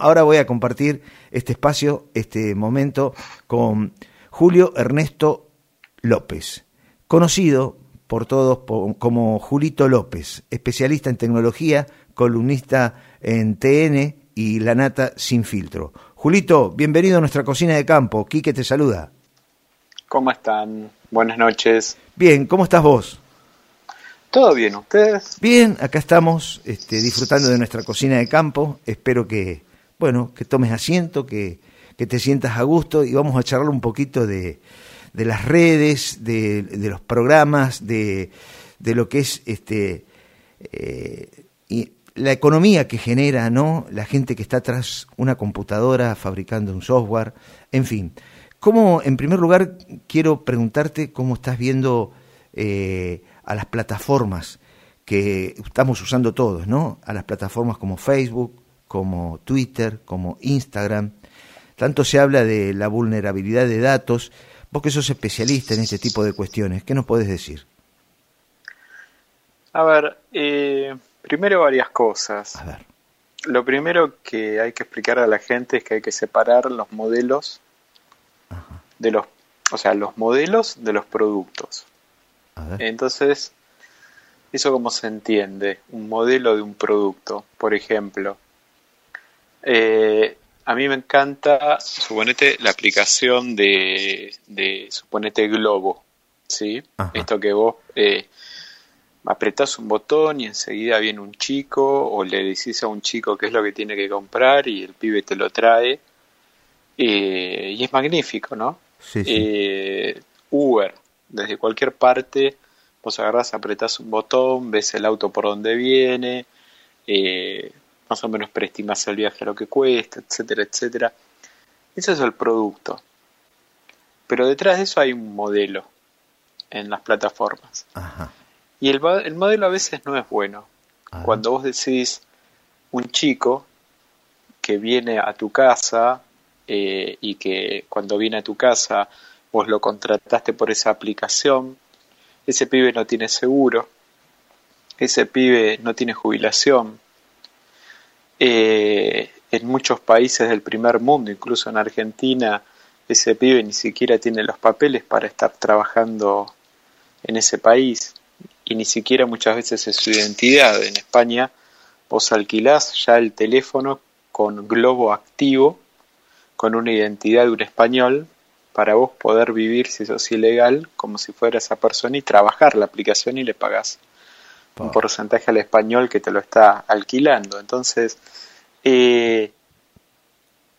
Ahora voy a compartir este espacio, este momento, con Julio Ernesto López, conocido por todos como Julito López, especialista en tecnología, columnista en TN y La Nata Sin Filtro. Julito, bienvenido a nuestra cocina de campo. Quique te saluda. ¿Cómo están? Buenas noches. Bien, ¿cómo estás vos? Todo bien, ¿ustedes? Bien, acá estamos este, disfrutando de nuestra cocina de campo. Espero que bueno, que tomes asiento, que, te sientas a gusto y vamos a charlar un poquito de, de las redes, de, los programas, de, de, lo que es este eh, y la economía que genera, ¿no? La gente que está tras una computadora fabricando un software, en fin. ¿Cómo, en primer lugar, quiero preguntarte cómo estás viendo eh, a las plataformas que estamos usando todos, ¿no? A las plataformas como Facebook, como Twitter, como Instagram. Tanto se habla de la vulnerabilidad de datos. Vos que sos especialista en este tipo de cuestiones, ¿qué nos podés decir? A ver, eh, primero varias cosas. A ver. Lo primero que hay que explicar a la gente es que hay que separar los modelos de los, o sea, los modelos de los productos. Entonces, eso cómo se entiende, un modelo de un producto. Por ejemplo, eh, a mí me encanta, suponete, la aplicación de, de suponete, Globo, ¿sí? Esto que vos eh, apretás un botón y enseguida viene un chico o le decís a un chico qué es lo que tiene que comprar y el pibe te lo trae. Eh, y es magnífico, ¿no? Sí, eh, Uber, desde cualquier parte, vos agarrás, apretás un botón, ves el auto por donde viene, eh, más o menos preestimas el viaje a lo que cuesta, etcétera, etcétera. Ese es el producto. Pero detrás de eso hay un modelo en las plataformas. Y el, el, modelo a veces no es bueno. Cuando vos decís un chico que viene a tu casa eh, y que cuando viene a tu casa vos lo contrataste por esa aplicación, ese pibe no tiene seguro, ese pibe no tiene jubilación, eh, en muchos países del primer mundo, incluso en Argentina, ese pibe ni siquiera tiene los papeles para estar trabajando en ese país y ni siquiera muchas veces es su identidad. En España vos alquilás ya el teléfono con globo activo, con una identidad de un español, para vos poder vivir, si sos ilegal, como si fuera esa persona y trabajar la aplicación y le pagás un porcentaje al español que te lo está alquilando. Entonces, eh,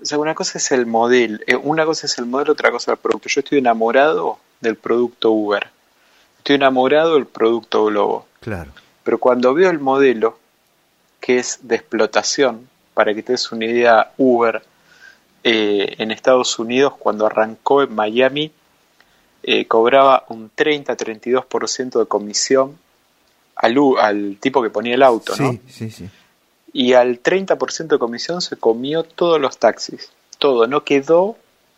o sea, una cosa es el modelo, eh, una cosa es el modelo, otra cosa es el producto. Yo estoy enamorado del producto Uber. Estoy enamorado del producto Globo. Claro. Pero cuando veo el modelo, que es de explotación, para que te des una idea, Uber eh, en Estados Unidos, cuando arrancó en Miami, cobraba un 30-32% de comisión al, al tipo que ponía el auto, ¿no? Sí, sí, sí. Y al 30% de comisión se comió todos los taxis. Todo, no quedó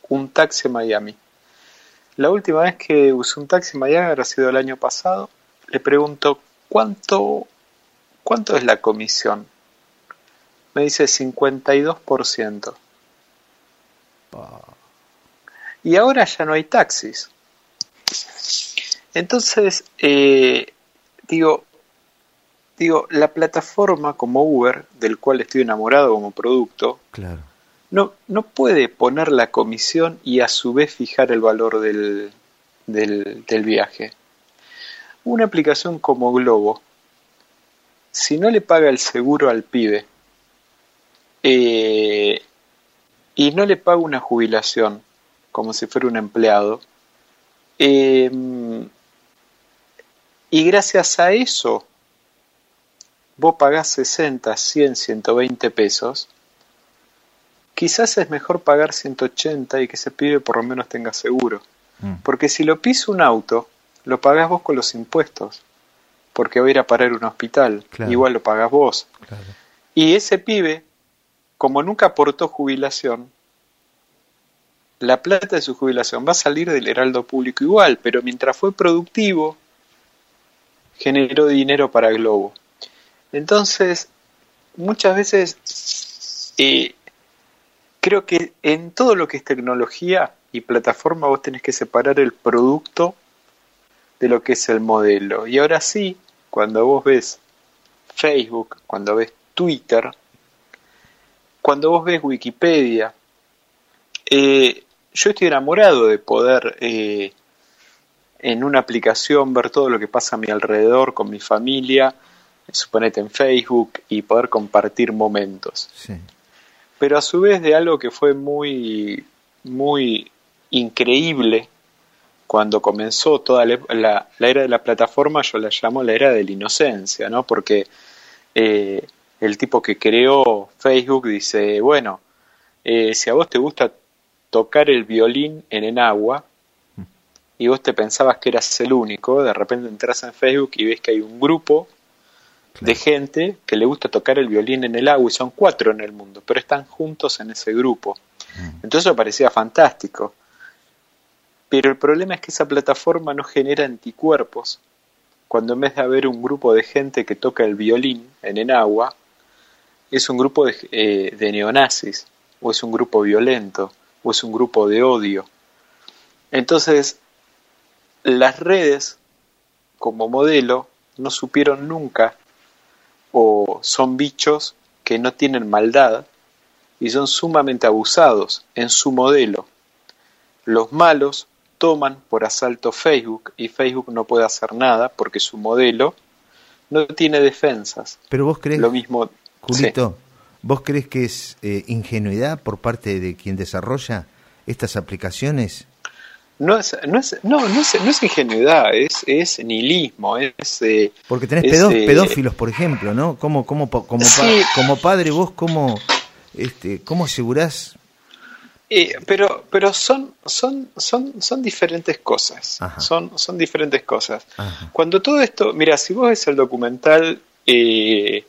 un taxi en Miami. La última vez que usé un taxi en Miami habrá sido el año pasado. Le pregunto, ¿cuánto, cuánto es la comisión? Me dice 52%. Y ahora ya no hay taxis. Entonces, eh, digo, digo, la plataforma como Uber, del cual estoy enamorado como producto, claro. no, no puede poner la comisión y a su vez fijar el valor del, del, viaje. Una aplicación como Globo, si no le paga el seguro al pibe eh, y no le paga una jubilación como si fuera un empleado, eh, y gracias a eso vos pagás 60, 100, 120 pesos, quizás es mejor pagar 180 y que ese pibe por lo menos tenga seguro. Mm. Porque si lo pisa un auto, lo pagás vos con los impuestos. Porque va a ir a parar un hospital. Igual lo pagás vos. Y ese pibe, como nunca aportó jubilación, la plata de su jubilación va a salir del heraldo público igual, pero mientras fue productivo, generó dinero para Globo. Entonces, muchas veces eh, creo que en todo lo que es tecnología y plataforma vos tenés que separar el producto de lo que es el modelo. Y ahora sí, cuando vos ves Facebook, cuando ves Twitter, cuando vos ves Wikipedia, eh, yo estoy enamorado de poder eh, en una aplicación ver todo lo que pasa a mi alrededor con mi familia, suponete en Facebook y poder compartir momentos. Pero a su vez de algo que fue muy, muy increíble cuando comenzó toda la, era de la plataforma, yo la llamo la era de la inocencia, ¿no? Porque eh, el tipo que creó Facebook dice, bueno, eh, si a vos te gusta tocar el violín en el agua y vos te pensabas que eras el único, de repente entras en Facebook y ves que hay un grupo de gente que le gusta tocar el violín en el agua y son cuatro en el mundo, pero están juntos en ese grupo. Entonces eso parecía fantástico. Pero el problema es que esa plataforma no genera anticuerpos. Cuando en vez de haber un grupo de gente que toca el violín en el agua, es un grupo de, eh, de neonazis, o es un grupo violento, o es un grupo de odio. Entonces, las redes como modelo no supieron nunca o son bichos que no tienen maldad y son sumamente abusados en su modelo. Los malos toman por asalto Facebook y Facebook no puede hacer nada porque su modelo no tiene defensas. Pero vos crees, lo mismo, Julito, ¿vos crees que es eh, ingenuidad por parte de quien desarrolla estas aplicaciones no es, no es, no, no es, no es ingenuidad, es, es nihilismo, es... Eh, Porque tenés eh, pedófilos, por ejemplo, ¿no? ¿Cómo, cómo, como, como padre vos cómo, este, cómo asegurás eh, pero pero son son son son diferentes cosas. Son son diferentes cosas. Cuando todo esto mira si vos ves el documental eh,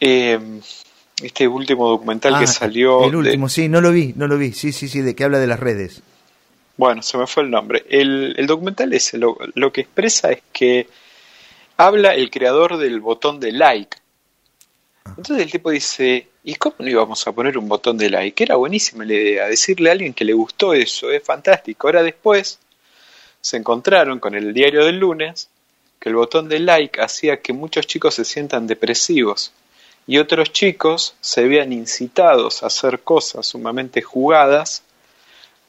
este último documental que ah, salió el último sí no lo vi no lo vi. Sí sí sí de que habla de las redes bueno, se me fue el nombre. El, el documental ese lo, lo, que expresa es que habla el creador del botón de like. Ah. Entonces el tipo dice, ¿y cómo no íbamos a poner un botón de like? Era buenísima la idea, decirle a alguien que le gustó eso, es fantástico. Ahora después se encontraron con el diario del lunes que el botón de like hacía que muchos chicos se sientan depresivos y otros chicos se vean incitados a hacer cosas sumamente jugadas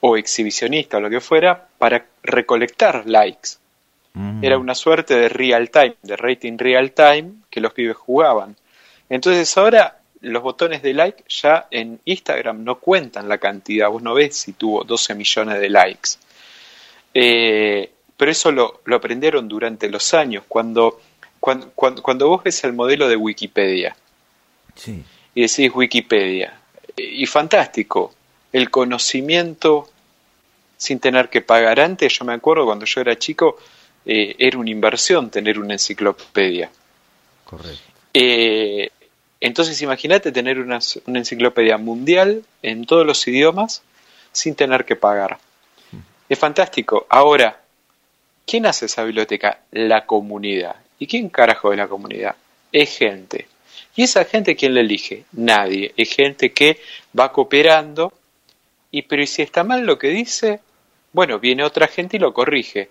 o exhibicionista o lo que fuera para recolectar likes. Mm. Era una suerte de real time, de rating real time que los pibes jugaban. Entonces ahora los botones de like ya en Instagram no cuentan la cantidad, vos no ves si tuvo 12 millones de likes. Eh, pero eso lo, lo, aprendieron durante los años, cuando, cuando, cuando, vos ves el modelo de Wikipedia y decís Wikipedia, y fantástico, el conocimiento sin tener que pagar antes. Yo me acuerdo cuando yo era chico, eh, era una inversión tener una enciclopedia. Correcto. Eh, entonces imagínate tener una, una, enciclopedia mundial en todos los idiomas sin tener que pagar. Mm. Es fantástico. Ahora, ¿quién hace esa biblioteca? La comunidad. ¿Y quién carajo es la comunidad? Es gente. ¿Y esa gente quién la elige? Nadie. Es gente que va cooperando y pero si está mal lo que dice, bueno, viene otra gente y lo corrige.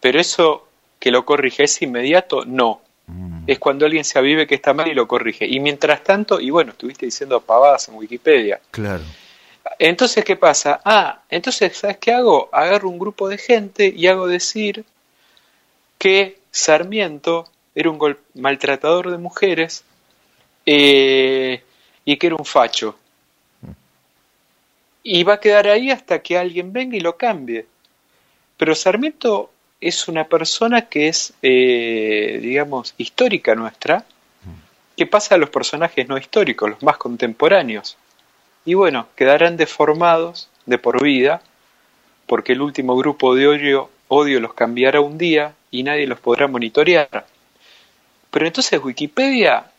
Pero eso que lo corrige es inmediato, no. Mm. Es cuando alguien se avive que está mal y lo corrige. Y mientras tanto, y bueno, estuviste diciendo pavadas en Wikipedia. Claro. Entonces, ¿qué pasa? Ah, entonces, ¿sabes qué hago? Agarro un grupo de gente y hago decir que Sarmiento era un maltratador de mujeres eh, y que era un facho y va a quedar ahí hasta que alguien venga y lo cambie. Pero Sarmiento es una persona que es, eh, digamos, histórica nuestra, que pasa a los personajes no históricos, los más contemporáneos. Y bueno, quedarán deformados de por vida, porque el último grupo de odio, odio los cambiará un día y nadie los podrá monitorear. Pero entonces Wikipedia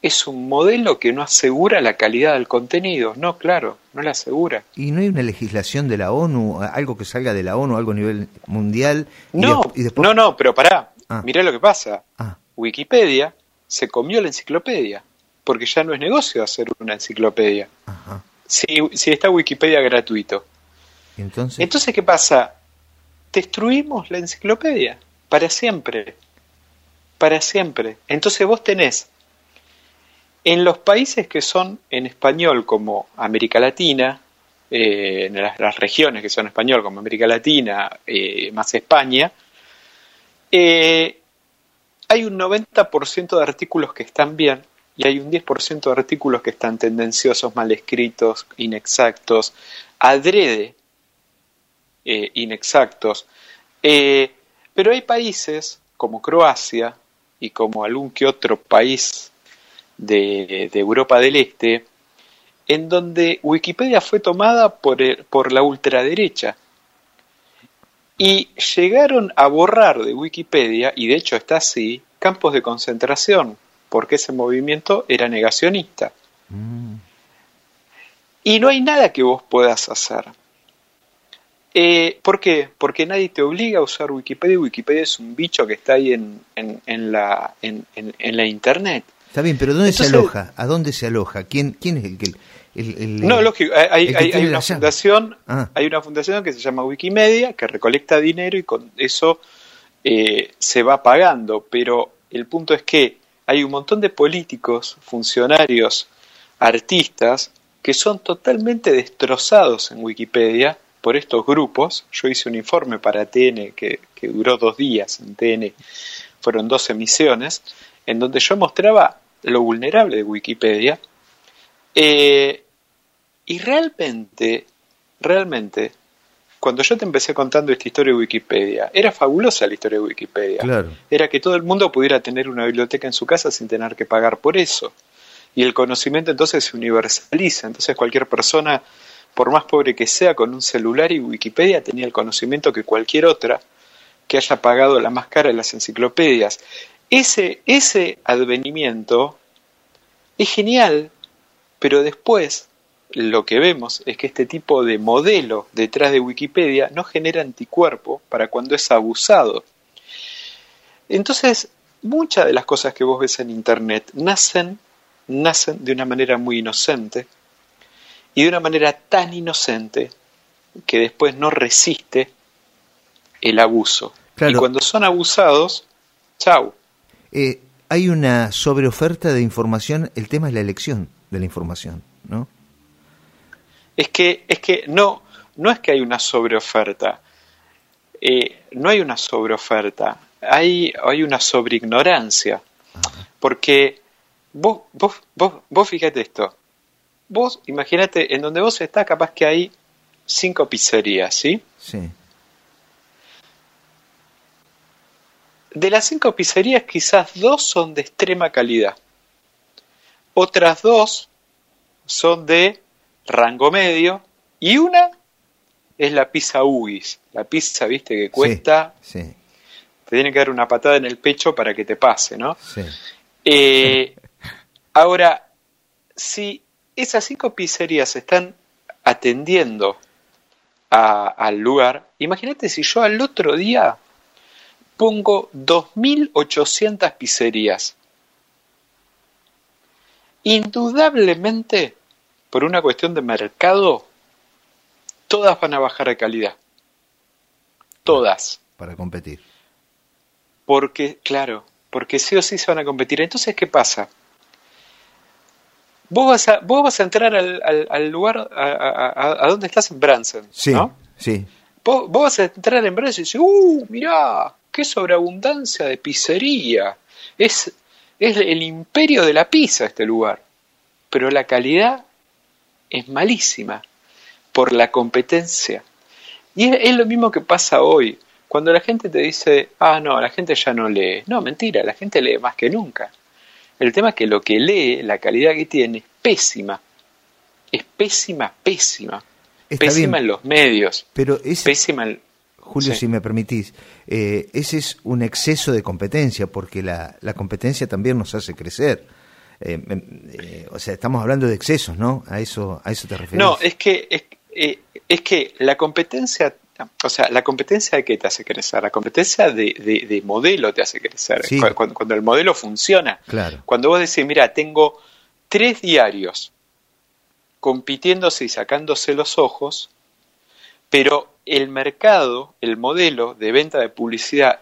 es un modelo que no asegura la calidad del contenido. No, claro, no la asegura. ¿Y no hay una legislación de la ONU, algo que salga de la ONU, algo a nivel mundial? No, no, no, pero pará, ah. mirá lo que pasa. Ah. Wikipedia se comió la enciclopedia. porque ya no es negocio hacer una enciclopedia. Si, si, está Wikipedia gratuito. Entonces, Entonces, ¿qué pasa? Destruimos la enciclopedia para siempre. Para siempre. Entonces vos tenés en los países que son en español como América Latina, eh, en las, regiones que son español como América Latina, eh, más España, eh, hay un 90% de artículos que están bien y hay un 10% de artículos que están tendenciosos, mal escritos, inexactos, adrede inexactos. Pero hay países como Croacia y como algún que otro país de, de Europa del Este, en donde Wikipedia fue tomada por, el, por la ultraderecha. Y llegaron a borrar de Wikipedia, y de hecho está así, campos de concentración, porque ese movimiento era negacionista. Mm. Y no hay nada que vos puedas hacer. Eh, ¿Por qué? Porque nadie te obliga a usar Wikipedia. Wikipedia es un bicho que está ahí en, en, en la, en, la Internet. Está bien, pero ¿dónde Entonces, se aloja? ¿A dónde se aloja? ¿Quién, quién es el que.? El, el, no, lógico, hay, hay, hay una fundación, ah. hay una fundación que se llama Wikimedia que recolecta dinero y con eso eh, se va pagando, pero el punto es que hay un montón de políticos, funcionarios, artistas que son totalmente destrozados en Wikipedia por estos grupos. Yo hice un informe para TN que, que duró dos días en TN, fueron dos emisiones, en donde yo mostraba lo vulnerable de Wikipedia. Eh, y realmente, realmente, cuando yo te empecé contando esta historia de Wikipedia, era fabulosa la historia de Wikipedia. Claro. Era que todo el mundo pudiera tener una biblioteca en su casa sin tener que pagar por eso. Y el conocimiento entonces se universaliza. Entonces cualquier persona, por más pobre que sea, con un celular y Wikipedia tenía el conocimiento que cualquier otra que haya pagado la más cara de las enciclopedias. Ese, ese advenimiento es genial, pero después lo que vemos es que este tipo de modelo detrás de Wikipedia no genera anticuerpo para cuando es abusado. Entonces, muchas de las cosas que vos ves en Internet nacen, nacen de una manera muy inocente y de una manera tan inocente que después no resiste el abuso. Claro. Y cuando son abusados, chau. Eh, hay una sobreoferta de información, el tema es la elección de la información, ¿no? Es que, es que no, no es que hay una sobreoferta, eh, no hay una sobreoferta, hay, hay una sobreignorancia, porque vos, vos, vos, vos fíjate esto, vos imagínate, en donde vos estás capaz que hay cinco pizzerías, ¿sí? Sí. De las cinco pizzerías quizás dos son de extrema calidad. Otras dos son de rango medio y una es la pizza UGIS. La pizza, viste, que cuesta... Sí, sí. Te tienen que dar una patada en el pecho para que te pase, ¿no? Sí. Eh, ahora, si esas cinco pizzerías están atendiendo a, al lugar, imagínate si yo al otro día pongo 2.800 pizzerías. Indudablemente, por una cuestión de mercado, todas van a bajar de calidad. Todas. Para competir. Porque, claro, porque sí o sí se van a competir. Entonces, ¿qué pasa? Vos vas a, vos vas a entrar al, al, al lugar a, a, a, donde estás en Branson, Sí, ¿no? sí. Vos, vos vas a entrar en Branson y dices, ¡uh, mirá! ¡Qué sobreabundancia de pizzería! Es, es el imperio de la pizza este lugar. Pero la calidad es malísima por la competencia. Y es, es, lo mismo que pasa hoy. Cuando la gente te dice, ah, no, la gente ya no lee. No, mentira, la gente lee más que nunca. El tema es que lo que lee, la calidad que tiene, es pésima. Es pésima, pésima. Está pésima bien, en los medios. Pero es, pésima en... Julio, Sí. si me permitís, eh, ese es un exceso de competencia, porque la, la competencia también nos hace crecer. Eh, eh, o sea, estamos hablando de excesos, ¿no? A eso, a eso te refieres. No, es que, es, es que la competencia, o sea, la competencia de qué te hace crecer, la competencia de, de, de modelo te hace crecer, Sí. cuando, cuando el modelo funciona. Claro. Cuando vos decís, mira, tengo tres diarios compitiéndose y sacándose los ojos, pero el mercado, el modelo de venta de publicidad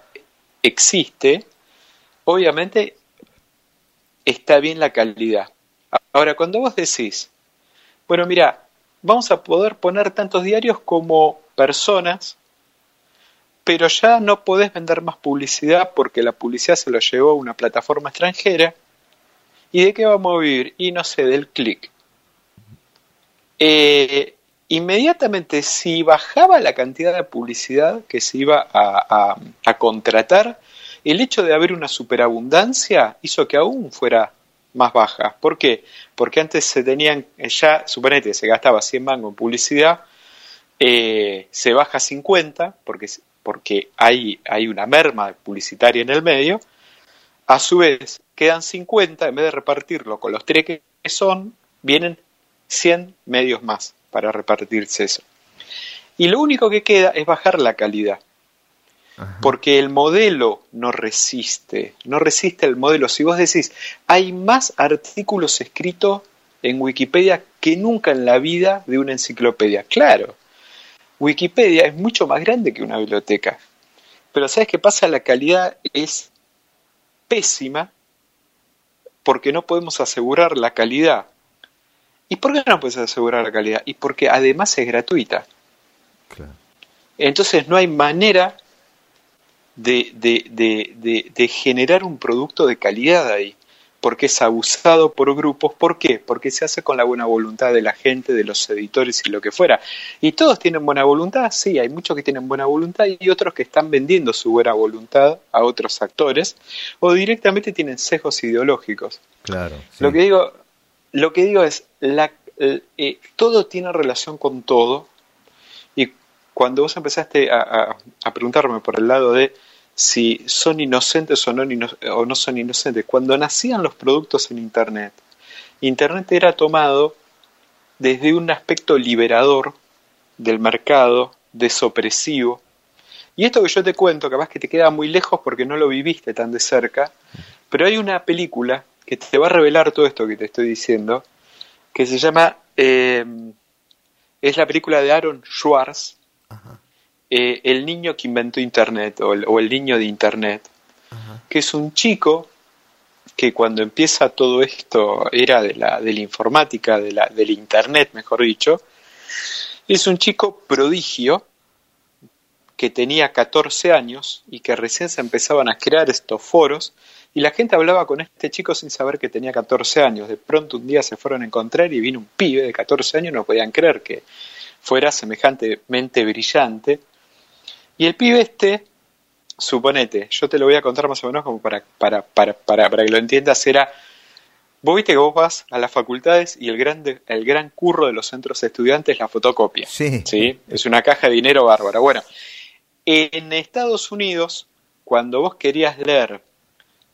existe, obviamente está bien la calidad. Ahora, cuando vos decís, bueno, mira, vamos a poder poner tantos diarios como personas, pero ya no podés vender más publicidad porque la publicidad se lo llevó a una plataforma extranjera. ¿Y de qué vamos a vivir? Y no sé, del clic. Eh, inmediatamente, si bajaba la cantidad de publicidad que se iba a, contratar, el hecho de haber una superabundancia hizo que aún fuera más baja. ¿Por qué? Porque antes se tenían, ya, suponete, se gastaba 100 mangos en publicidad, eh, se baja a 50, porque, porque hay, hay una merma publicitaria en el medio, a su vez quedan 50, en vez de repartirlo con los tres que son, vienen 100 medios más para repartirse eso. Y lo único que queda es bajar la calidad. Porque el modelo no resiste, no resiste el modelo. Si vos decís, hay más artículos escritos en Wikipedia que nunca en la vida de una enciclopedia. Claro, Wikipedia es mucho más grande que una biblioteca. Pero ¿sabes qué pasa? La calidad es pésima porque no podemos asegurar la calidad ¿Y por qué no puedes asegurar la calidad? Y porque además es gratuita. Entonces no hay manera de, de, generar un producto de calidad ahí, porque es abusado por grupos. ¿Por qué? Porque se hace con la buena voluntad de la gente, de los editores y lo que fuera. ¿Y todos tienen buena voluntad? Sí, hay muchos que tienen buena voluntad y otros que están vendiendo su buena voluntad a otros actores o directamente tienen sesgos ideológicos. Claro. Lo que digo, lo que digo es, la, eh, todo tiene relación con todo. Y cuando vos empezaste a, preguntarme por el lado de si son inocentes o no, o no son inocentes, cuando nacían los productos en Internet, Internet era tomado desde un aspecto liberador del mercado, desopresivo. Y esto que yo te cuento, capaz que te queda muy lejos porque no lo viviste tan de cerca, pero hay una película que te va a revelar todo esto que te estoy diciendo, que se llama, eh, es la película de Aaron Schwartz, eh, El niño que inventó Internet o el, niño de Internet, que es un chico que cuando empieza todo esto era de la, de la informática, de la, del Internet, mejor dicho, es un chico prodigio que tenía 14 años y que recién se empezaban a crear estos foros y la gente hablaba con este chico sin saber que tenía 14 años. De pronto un día se fueron a encontrar y vino un pibe de 14 años, no podían creer que fuera semejantemente brillante. Y el pibe este, suponete, yo te lo voy a contar más o menos como para, para, para, para, para que lo entiendas, era, vos viste que vos vas a las facultades y el, grande, el gran curro de los centros estudiantes es la fotocopia. Sí. ¿sí? Es una caja de dinero bárbara. Bueno, en Estados Unidos, cuando vos querías leer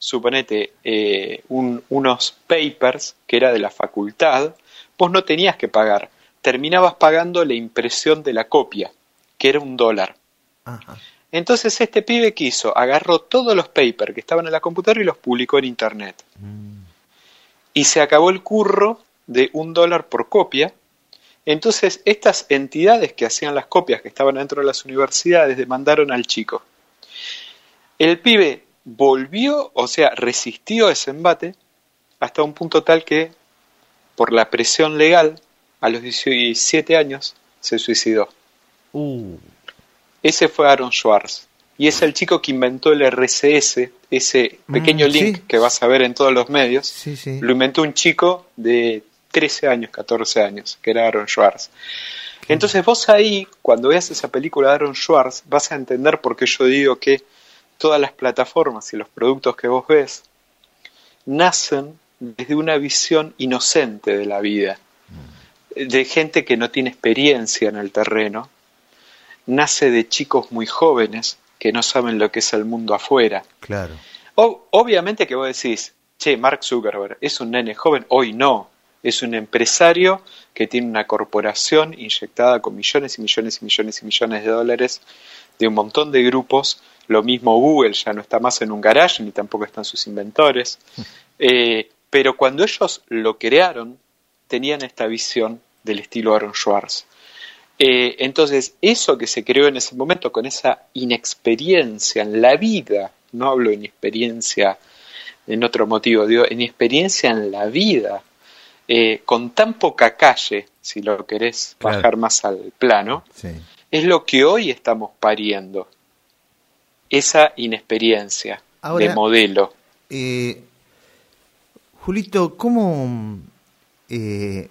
suponete, eh, unos papers que era de la facultad, vos no tenías que pagar, terminabas pagando la impresión de la copia, que era un dólar. Entonces este pibe quiso, agarró todos los papers que estaban en la computadora y los publicó en internet. Mm. Y se acabó el curro de un dólar por copia. Entonces estas entidades que hacían las copias que estaban dentro de las universidades demandaron al chico. El pibe volvió, o sea, resistió ese embate hasta un punto tal que, por la presión legal, a los 17 años se suicidó. Uh. Ese fue Aaron Schwartz. Y es el chico que inventó el RCS, ese mm, pequeño link que vas a ver en todos los medios. Lo inventó un chico de 13 años, 14 años, que era Aaron Schwartz. Entonces vos ahí, cuando veas esa película de Aaron Schwartz, vas a entender por qué yo digo que todas las plataformas y los productos que vos ves nacen desde una visión inocente de la vida, de gente que no tiene experiencia en el terreno, nace de chicos muy jóvenes que no saben lo que es el mundo afuera. Claro. obviamente que vos decís, che, Mark Zuckerberg es un nene joven, hoy no, es un empresario que tiene una corporación inyectada con millones y millones y millones y millones de dólares de un montón de grupos lo mismo Google ya no está más en un garage, ni tampoco están sus inventores. Eh, Pero cuando ellos lo crearon, tenían esta visión del estilo Aaron Schwartz. Eh, entonces, eso que se creó en ese momento, con esa inexperiencia en la vida, no hablo de inexperiencia en otro motivo, digo, inexperiencia en la vida, eh, con tan poca calle, si lo querés bajar más al plano, es lo que hoy estamos pariendo. Esa inexperiencia de modelo. Eh, Julito, ¿cómo eh,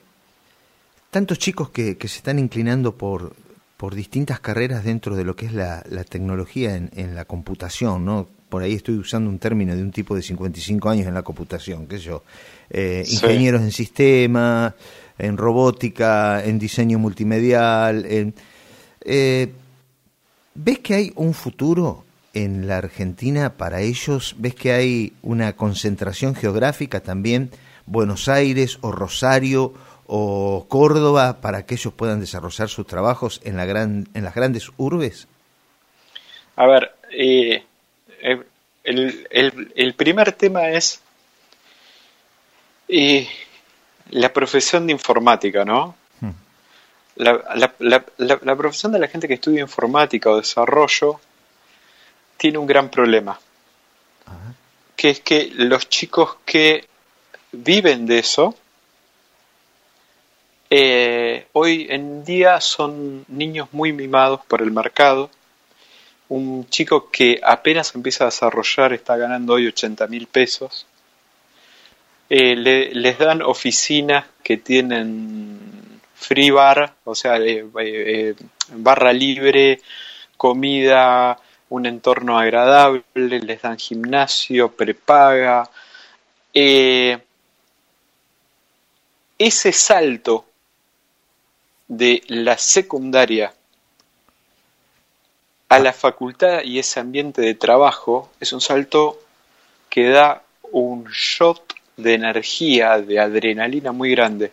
tantos chicos que, se están inclinando por, por distintas carreras dentro de lo que es la, tecnología en, la computación, ¿no? Por ahí estoy usando un término de un tipo de 55 años en la computación, qué sé yo, eh, ingenieros en sistemas, en robótica, en diseño multimedial. En, eh, ¿Ves que hay un futuro en la Argentina para ellos? ¿Ves que hay una concentración geográfica también? Buenos Aires o Rosario o Córdoba para que ellos puedan desarrollar sus trabajos en, la gran, en las grandes urbes? A ver, eh, eh, el, primer tema es eh, la profesión de informática, ¿no? Hmm. La, la, profesión de la gente que estudia informática o desarrollo tiene un gran problema, que es que los chicos que viven de eso, eh, hoy en día son niños muy mimados por el mercado. Un chico que apenas empieza a desarrollar está ganando hoy 80 mil pesos. Eh, les dan oficinas que tienen free bar, o sea, eh, barra libre, comida, un entorno agradable, les dan gimnasio, prepaga. ese salto de la secundaria a la facultad y ese ambiente de trabajo es un salto que da un shot de energía, de adrenalina muy grande.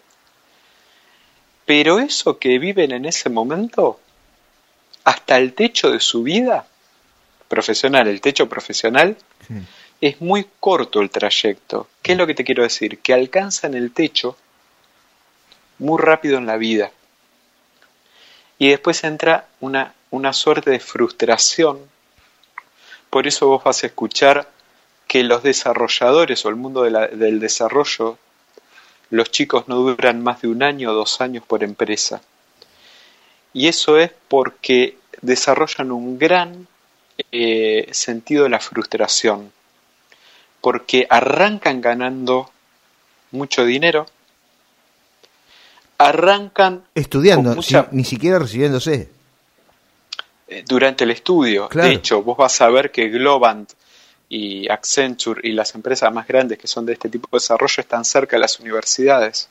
Pero eso que viven en ese momento, hasta el techo de su vida profesional, el techo profesional, es muy corto el trayecto. ¿Qué es lo que te quiero decir? Que alcanzan el techo muy rápido en la vida. Y después entra una, una suerte de frustración. Por eso vos vas a escuchar que los desarrolladores o el mundo del desarrollo, los chicos no duran más de un año o dos años por empresa. Y eso es porque desarrollan un gran eh, sentido de la frustración, porque arrancan ganando mucho dinero, arrancan estudiando, ni siquiera recibiéndose. Eh, durante el estudio. De hecho, vos vas a ver que Globant y Accenture y las empresas más grandes que son de este tipo de desarrollo están cerca de las universidades.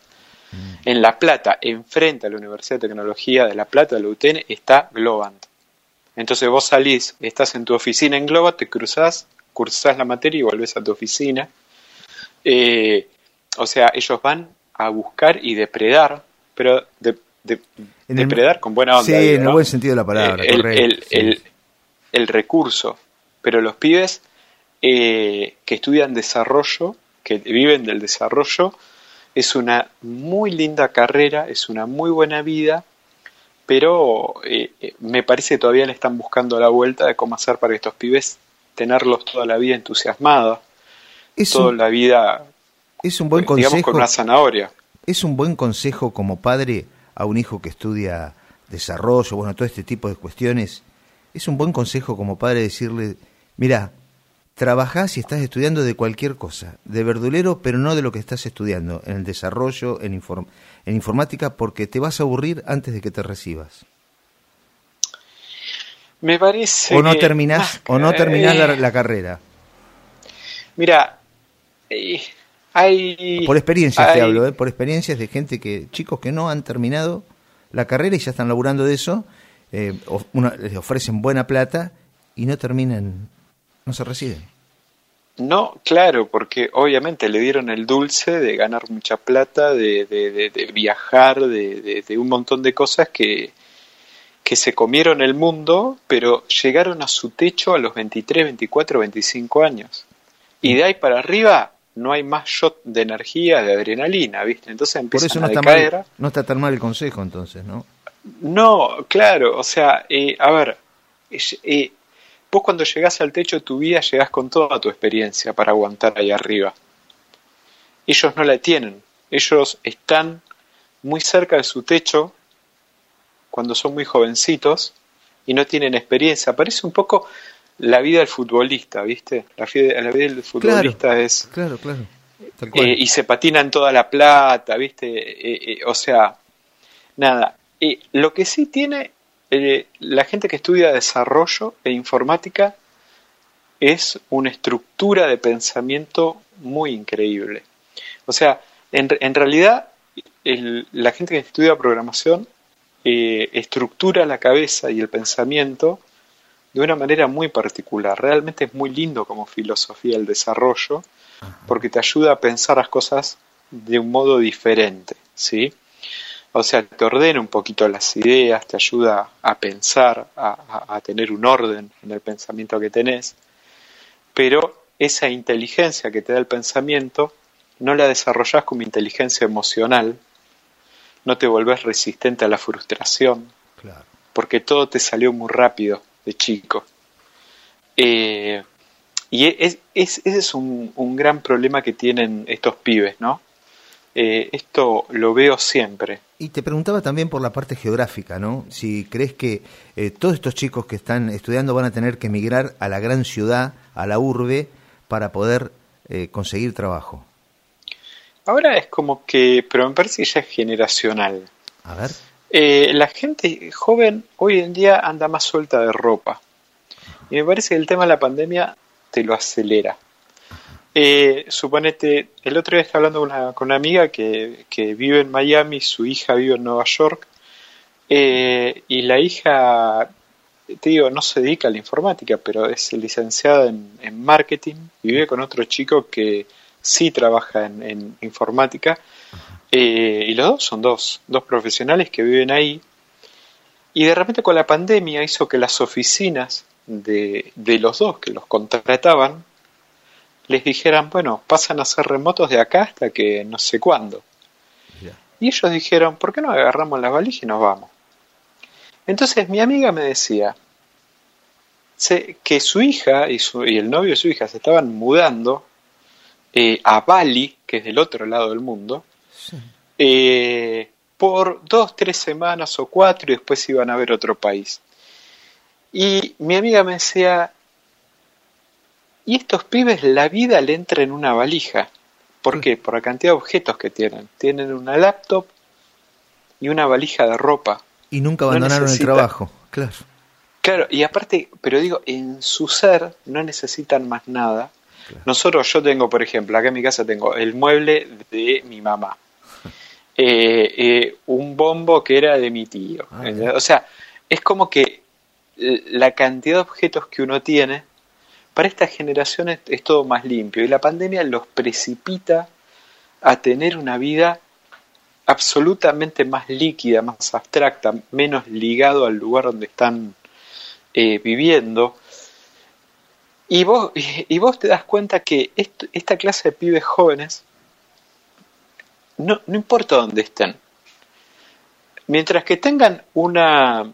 Mm. En La Plata, enfrente a la Universidad de Tecnología de La Plata, la UTN, está Globant. Entonces vos salís, estás en tu oficina en Globant, te cruzás, cursás la materia y volvés a tu oficina. Eh, o sea, ellos van a buscar y depredar pero de, depredar con buena onda. Sí, en el buen sentido de la palabra, el, el, recurso. Pero los pibes eh, que estudian desarrollo, que viven del desarrollo, es una muy linda carrera, es una muy buena vida, pero eh, eh, me parece que todavía le están buscando la vuelta de cómo hacer para que estos pibes tenerlos toda la vida entusiasmados, toda la vida es un buen consejo. con una zanahoria. ¿Es un buen consejo como padre a un hijo que estudia desarrollo, bueno, todo este tipo de cuestiones? ¿Es un buen consejo como padre decirle, mira, trabajás y estás estudiando de cualquier cosa, de verdulero, pero no de lo que estás estudiando, en el desarrollo, en, en informática, porque te vas a aburrir antes de que te recibas? Me parece. O no terminás, o no terminás la, carrera. Mira, eh, por experiencias te hablo, ¿eh? por experiencias de gente que, chicos que no han terminado la carrera y ya están laburando de eso, eh, les ofrecen buena plata y no terminan, no se reciben. No, claro, porque obviamente le dieron el dulce de ganar mucha plata, de, de, viajar, de, un montón de cosas que, que se comieron el mundo, pero llegaron a su techo a los 23, 24, 25 años. Y de ahí para arriba no hay más shot de energía, de adrenalina, ¿viste? Entonces empiezan Por eso no a está, mal, no está tan mal el consejo entonces, ¿no? No, claro, o sea, eh, a ver, eh, vos cuando llegás al techo de tu vida llegás con toda tu experiencia para aguantar ahí arriba. Ellos no la tienen, ellos están muy cerca de su techo cuando son muy jovencitos y no tienen experiencia. Parece un poco la vida del futbolista, ¿viste? La, vida, la vida del futbolista es... Claro, claro. Eh, y se patinan toda la plata, ¿viste? Eh, eh, o sea, nada. lo que sí tiene la gente que estudia desarrollo e informática es una estructura de pensamiento muy increíble. O sea, en, en realidad la gente que estudia programación estructura la cabeza y el pensamiento de una manera muy particular. Realmente es muy lindo como filosofía el desarrollo porque te ayuda a pensar las cosas de un modo diferente, ¿sí? O sea, te ordena un poquito las ideas, te ayuda a pensar, a, tener un orden en el pensamiento que tenés, pero esa inteligencia que te da el pensamiento no la desarrollás como inteligencia emocional, no te volvés resistente a la frustración, porque todo te salió muy rápido de chico. Eh, y es, ese es un, gran problema que tienen estos pibes, ¿no? Eh, esto lo veo siempre. Y te preguntaba también por la parte geográfica, ¿no? Si crees que eh, todos estos chicos que están estudiando van a tener que emigrar a la gran ciudad, a la urbe, para poder conseguir trabajo. Ahora es como que, pero me parece que ya es generacional. A ver. Eh, la gente joven hoy en día anda más suelta de ropa. Y me parece que el tema de la pandemia te lo acelera. Eh, suponete, el otro día estaba hablando con una, con una amiga que, vive en Miami, su hija vive en Nueva York, eh, y la hija, te digo, no se dedica a la informática, pero es licenciada en, en marketing y vive con otro chico que sí trabaja en, informática, eh, y los dos son dos, dos profesionales que viven ahí, y de repente con la pandemia hizo que las oficinas de, de los dos que los contrataban les dijeran, bueno, pasan a ser remotos de acá hasta que no sé cuándo. Y ellos dijeron, ¿por qué no agarramos la valija y nos vamos? Entonces mi amiga me decía que su hija y, su, y el novio de su hija se estaban mudando eh, a Bali, que es del otro lado del mundo, eh, por dos, tres semanas o cuatro y después iban a ver otro país. Y mi amiga me decía, y estos pibes la vida le entra en una valija. ¿Por qué? Por la cantidad de objetos que tienen. Tienen una laptop y una valija de ropa. Y nunca abandonaron el trabajo, claro. Claro, y aparte, pero digo, en su ser no necesitan más nada nosotros, yo tengo, por ejemplo, acá en mi casa tengo el mueble de mi mamá, eh, eh, un bombo que era de mi tío. Ah, o sea, es como que la cantidad de objetos que uno tiene, para estas generaciones es todo más limpio y la pandemia los precipita a tener una vida absolutamente más líquida, más abstracta, menos ligado al lugar donde están eh, viviendo. Y vos, y vos te das cuenta que esta clase de pibes jóvenes, no, no importa dónde estén, mientras que tengan una,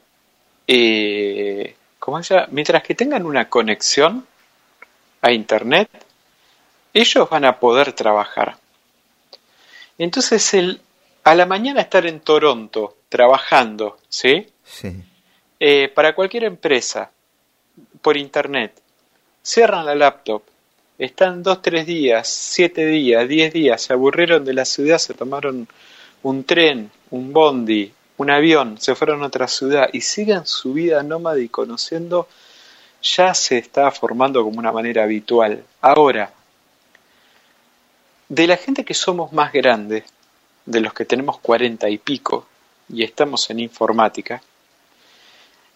eh, ¿cómo se llama? Mientras que tengan una conexión a Internet, ellos van a poder trabajar. Entonces, el, a la mañana estar en Toronto trabajando, ¿sí? Sí. Eh, para cualquier empresa, por Internet, Cierran la laptop. Están dos, tres días, siete días, diez días, se aburrieron de la ciudad, se tomaron un tren, un bondi, un avión, se fueron a otra ciudad y siguen su vida nómada y conociendo, ya se está formando como una manera habitual. Ahora, de la gente que somos más grandes, de los que tenemos cuarenta y pico y estamos en informática,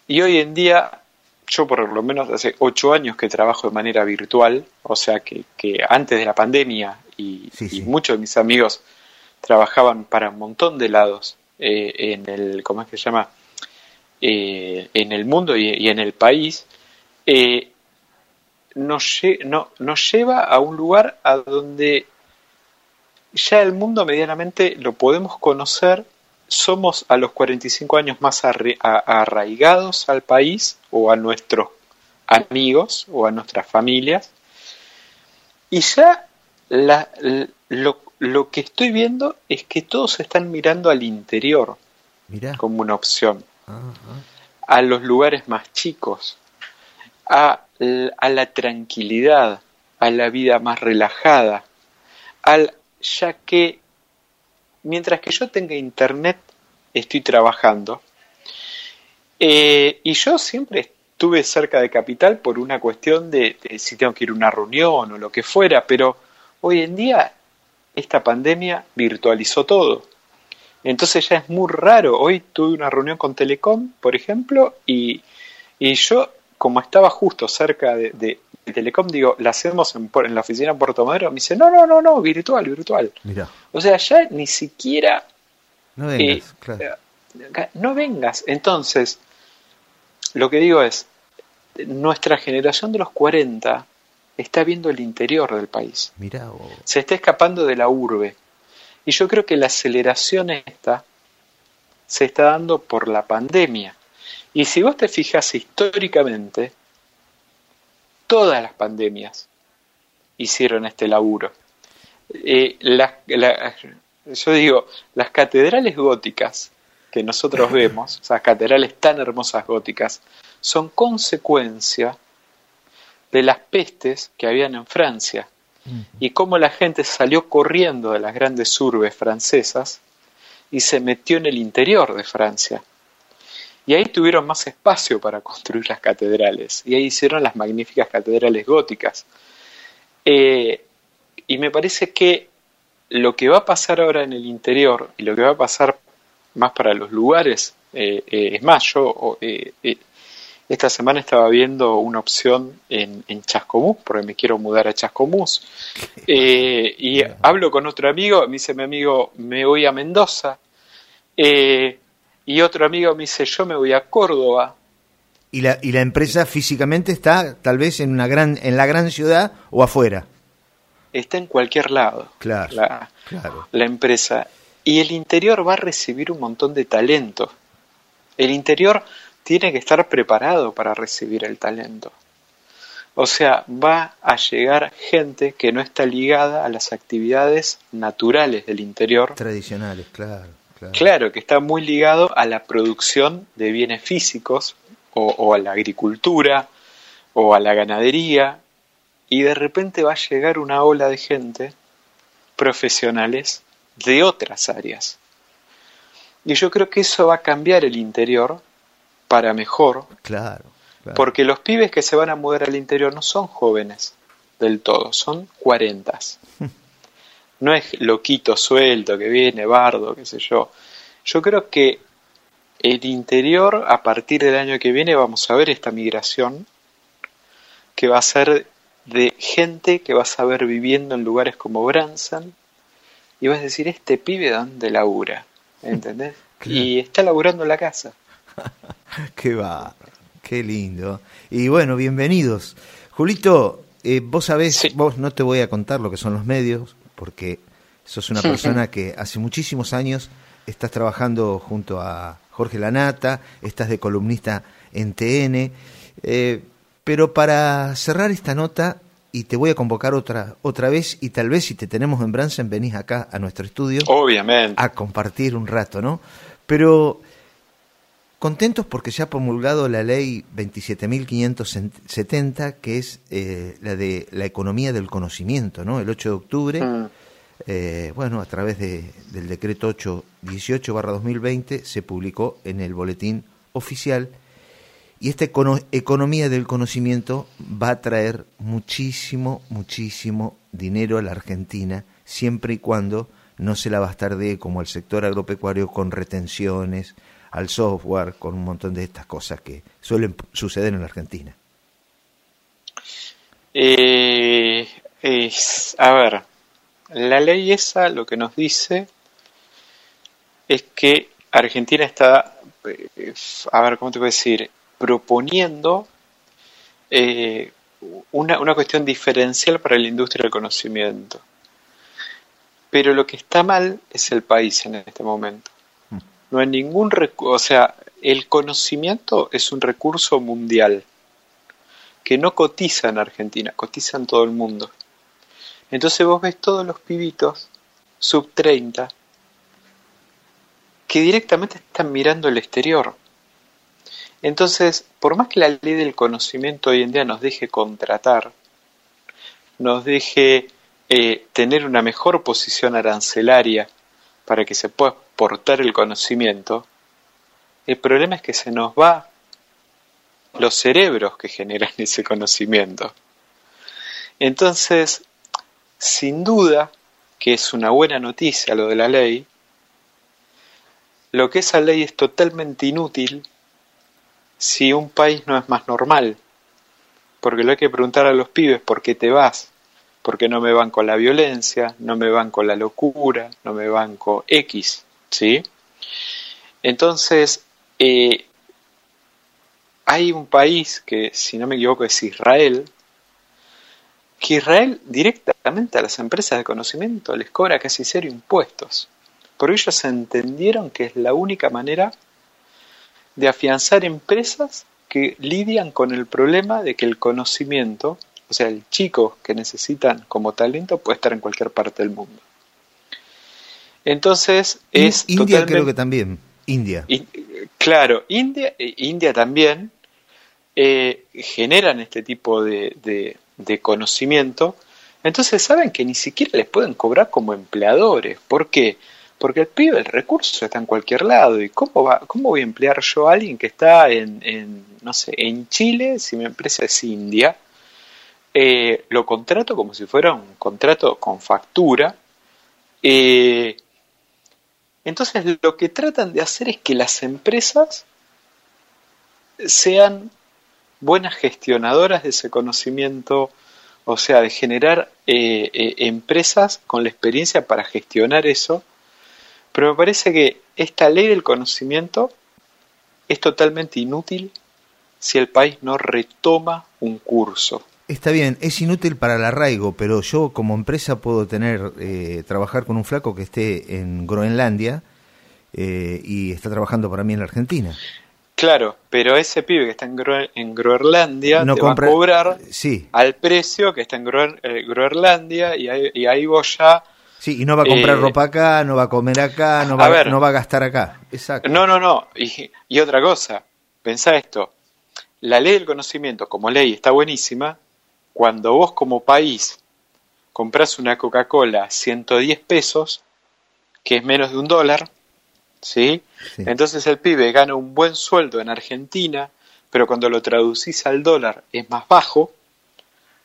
y hoy en día yo por lo menos hace ocho años que trabajo de manera virtual, o sea que, que antes de la pandemia y, muchos de mis amigos trabajaban para un montón de lados eh, en el, ¿cómo es que se llama? Eh, en el mundo y, en el país, eh, nos, no, nos lleva a un lugar a donde ya el mundo medianamente lo podemos conocer, somos a los 45 años más arraigados al país o a nuestros amigos o a nuestras familias, y ya lo, que estoy viendo es que todos están mirando al interior como una opción, a los lugares más chicos, a, a la tranquilidad, a la vida más relajada, al, ya que mientras que yo tenga internet estoy trabajando. Eh, y yo siempre estuve cerca de Capital por una cuestión de, si tengo que ir a una reunión o lo que fuera, pero hoy en día esta pandemia virtualizó todo. Entonces ya es muy raro. Hoy tuve una reunión con Telecom, por ejemplo, y, y yo, como estaba justo cerca de, Telecom, digo, la hacemos en, la oficina en Puerto Madero. Me dice, no, no, no, no, virtual, virtual. Mira. O sea, ya ni siquiera. No vengas, eh, eh, No vengas. Entonces, lo que digo es, nuestra generación de los 40 está viendo el interior del país. Mira, Se está escapando de la urbe. Y yo creo que la aceleración esta se está dando por la pandemia. Y si vos te fijas históricamente, todas las pandemias hicieron este laburo. Eh, yo digo, las catedrales góticas que nosotros vemos, esas catedrales tan hermosas góticas, son consecuencia de las pestes que habían en Francia y cómo la gente salió corriendo de las grandes urbes francesas y se metió en el interior de Francia. Y ahí tuvieron más espacio para construir las catedrales. Y ahí hicieron las magníficas catedrales góticas. Eh, y me parece que lo que va a pasar ahora en el interior y lo que va a pasar más para los lugares, eh, eh, es más, yo esta semana estaba viendo una opción en, en Chascomús, porque me quiero mudar a Chascomús. y hablo con otro amigo, me dice mi amigo, me voy a Mendoza. Eh, y otro amigo me dice, yo me voy a Córdoba. ¿Y la, y la empresa físicamente está tal vez en, una gran, en la gran ciudad o afuera? Está en cualquier lado. Claro, la, claro. la empresa. Y el interior va a recibir un montón de talento. El interior tiene que estar preparado para recibir el talento. O sea, va a llegar gente que no está ligada a las actividades naturales del interior. Tradicionales, claro. Claro. que está muy ligado a la producción de bienes físicos o, a la agricultura o a la ganadería y de repente va a llegar una ola de gente profesionales de otras áreas. Y yo creo que eso va a cambiar el interior para mejor. Claro, Porque los pibes que se van a mudar al interior no son jóvenes del todo, son cuarentas. no es loquito suelto que viene, bardo, qué sé yo. Yo creo que el interior, a partir del año que viene, vamos a ver esta migración que va a ser de gente que vas a ver viviendo en lugares como Branson y vas a decir, este pibe dónde labura, ¿entendés? Y está laburando en la casa. qué va, qué lindo. Y bueno, bienvenidos. Julito, eh, vos sabés, vos no te voy a contar lo que son los medios, porque sos una persona que hace muchísimos años estás trabajando junto a Jorge Lanata, estás de columnista en TN, eh, pero para cerrar esta nota, y te voy a convocar otra, otra vez, y tal vez si te tenemos en Bransen, venís acá a nuestro estudio. Obviamente. A compartir un rato, ¿no? Pero contentos porque se ha promulgado la ley 27.570, que es eh, la de la economía del conocimiento, ¿no? El 8 de octubre. Mm. Eh, bueno, a través de, del decreto 818-2020 se publicó en el boletín oficial y esta economía del conocimiento va a traer muchísimo, muchísimo dinero a la Argentina, siempre y cuando no se la bastardee como el sector agropecuario con retenciones, al software, con un montón de estas cosas que suelen suceder en Argentina. Eh, a ver, la ley esa lo que nos dice es que Argentina está, eh, a ver, ¿cómo te puedo decir? Proponiendo eh, una, una, cuestión diferencial para la industria del conocimiento. pero lo que está mal es el país en este momento. No hay ningún o sea, el conocimiento es un recurso mundial que no cotiza en Argentina, cotiza en todo el mundo. Entonces vos ves todos los pibitos sub 30 que directamente están mirando el exterior. Entonces, por más que la ley del conocimiento hoy en día nos deje contratar, nos deje eh, tener una mejor posición arancelaria para que se pueda el conocimiento, el problema es que se nos va los cerebros que generan ese conocimiento. Entonces, sin duda que es una buena noticia lo de la ley, lo que esa ley es totalmente inútil si un país no es más normal. Porque lo hay que preguntar a los pibes por qué te vas, porque no me van con la violencia, no me van con la locura, no me van con X, ¿sí? Entonces, eh, hay un país que, si no me equivoco, es Israel, que Israel directamente a las empresas de conocimiento les cobra casi cero impuestos, porque ellos entendieron que es la única manera de afianzar empresas que lidian con el problema de que el conocimiento, o sea, el chico que necesitan como talento puede estar en cualquier parte del mundo. Entonces es India creo que también. India. claro, India, eh, India también eh, generan este tipo de, de conocimiento, entonces saben que ni siquiera les pueden cobrar como empleadores. ¿Por qué? Porque el pibe, el recurso está en cualquier lado. ¿Y cómo, va, cómo voy a emplear yo a alguien que está en, en no sé, en Chile, si mi empresa es India? Eh, lo contrato como si fuera un contrato con factura. Eh, entonces lo que tratan de hacer es que las empresas sean buenas gestionadoras de ese conocimiento, o sea, de generar eh, eh, empresas con la experiencia para gestionar eso, pero me parece que esta ley del conocimiento es totalmente inútil si el país no retoma un curso. Está bien, es inútil para el arraigo, pero yo como empresa puedo tener, eh, trabajar con un flaco que esté en Groenlandia y está trabajando para mí en la Argentina. Claro, pero ese pibe que está en, Groenlandia te va a cobrar al precio que está en eh, Groenlandia y ahí, vos ya... Sí, y no va a comprar eh, ropa acá, no va a comer acá, no va a, no va a gastar acá. Exacto. No, no, no. Y, y otra cosa, pensá esto. La ley del conocimiento como ley está buenísima cuando vos como país compras una Coca-Cola 110 pesos, que es menos de un dólar, ¿sí? Entonces el pibe gana un buen sueldo en Argentina, pero cuando lo traducís al dólar es más bajo,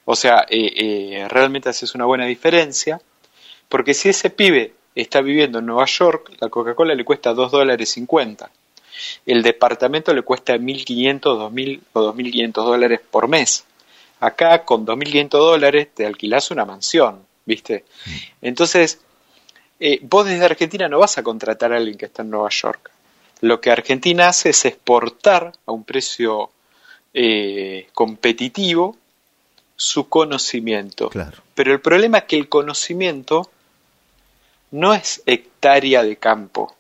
o sea, eh, eh, realmente haces una buena diferencia, porque si ese pibe está viviendo en Nueva York, la Coca-Cola le cuesta 2 dólares 50. El departamento le cuesta 1.500 2.000 o 2.500 dólares por mes. Acá con 2.500 dólares te alquilás una mansión, ¿viste? Mm. Entonces, eh, vos desde Argentina no vas a contratar a alguien que está en Nueva York. Lo que Argentina hace es exportar a un precio eh, competitivo su conocimiento. Pero el problema es que el conocimiento no es hectárea de campo,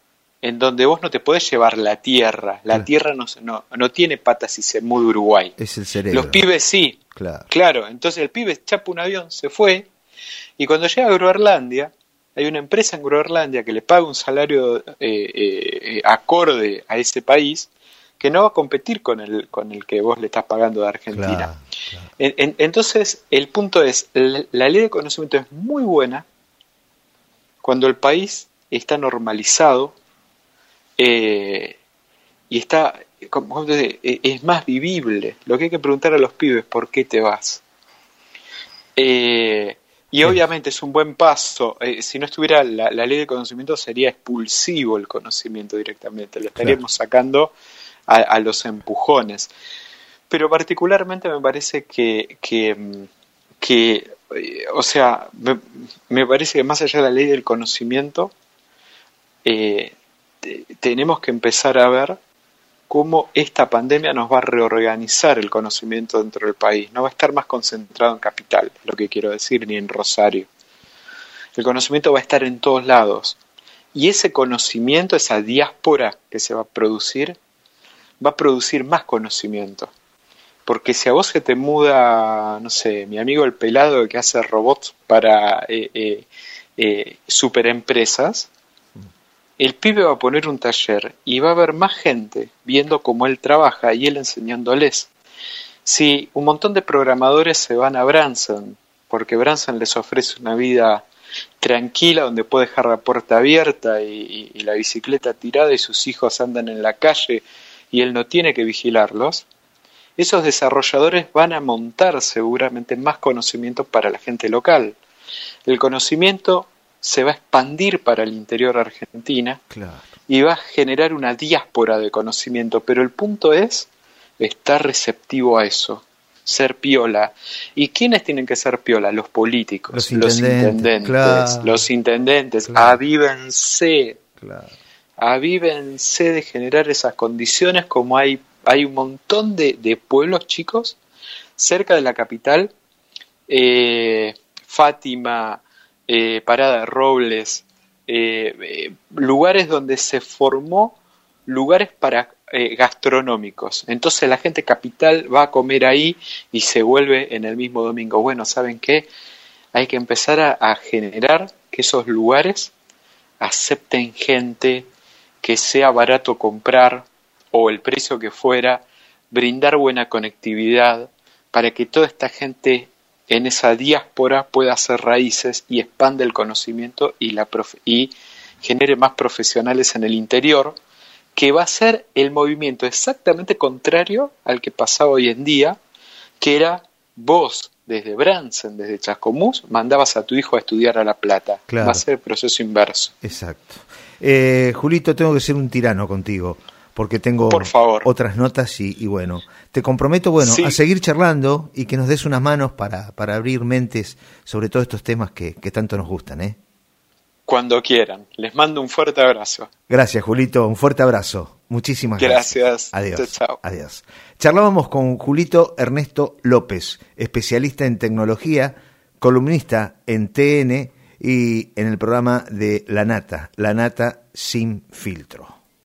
en donde vos no te podés llevar la tierra. La tierra no, no, no, tiene patas y se mueve Uruguay. Es el cerebro. Los pibes sí. Claro. claro. Entonces el pibe chapa un avión, se fue, y cuando llega a Groenlandia, hay una empresa en Groenlandia que le paga un salario eh, eh, acorde a ese país que no va a competir con el, con el que vos le estás pagando de Argentina. entonces, el punto es, la, ley de conocimiento es muy buena cuando el país está normalizado eh, y está, como, es más vivible. Lo que hay que preguntar a los pibes, ¿por qué te vas? Eh, y obviamente es un buen paso. Eh, si no estuviera la, ley de conocimiento, sería expulsivo el conocimiento directamente. Lo estaríamos sacando a, los empujones. Pero particularmente me parece que, que, eh, o sea, me, parece que más allá de la ley del conocimiento, eh, tenemos que empezar a ver cómo esta pandemia nos va a reorganizar el conocimiento dentro del país. No va a estar más concentrado en capital, lo que quiero decir, ni en Rosario. El conocimiento va a estar en todos lados. Y ese conocimiento, esa diáspora que se va a producir, va a producir más conocimiento. Porque si a vos se te muda, no sé, mi amigo el pelado que hace robots para eh, eh, eh, superempresas, el pibe va a poner un taller y va a haber más gente viendo cómo él trabaja y él enseñándoles. Si un montón de programadores se van a Branson, porque Branson les ofrece una vida tranquila donde puede dejar la puerta abierta y, la bicicleta tirada y sus hijos andan en la calle y él no tiene que vigilarlos, esos desarrolladores van a montar seguramente más conocimiento para la gente local. El conocimiento se va a expandir para el interior de Argentina y va a generar una diáspora de conocimiento, pero el punto es estar receptivo a eso ser piola. ¿Y quiénes tienen que ser piola? Los políticos, los intendentes, los intendentes. Avívense. Avívense de generar esas condiciones como hay, hay un montón de, pueblos chicos cerca de la capital. Eh, Fátima, eh, Parada Robles, eh, lugares donde se formó lugares para eh, gastronómicos. Entonces la gente capital va a comer ahí y se vuelve en el mismo domingo. Bueno, ¿saben qué? Hay que empezar a, generar que esos lugares acepten gente, que sea barato comprar o el precio que fuera, brindar buena conectividad para que toda esta gente en esa diáspora pueda hacer raíces y expande el conocimiento y, la y genere más profesionales en el interior que va a ser el movimiento exactamente contrario al que pasaba hoy en día, que era vos desde Bransen, desde Chascomús, mandabas a tu hijo a estudiar a La Plata. Va a ser el proceso inverso. Exacto. Eh, Julito, tengo que ser un tirano contigo, porque tengo otras notas y, bueno, te comprometo bueno, a seguir charlando y que nos des unas manos para, para abrir mentes sobre todos estos temas que, que tanto nos gustan. ¿eh? cuando quieran. Les mando un fuerte abrazo. Gracias, Julito. Un fuerte abrazo. Muchísimas gracias. Gracias. Adiós. Adiós. Charlábamos con Julito Ernesto López, especialista en tecnología, columnista en TN y en el programa de La Nata, La Nata sin filtro.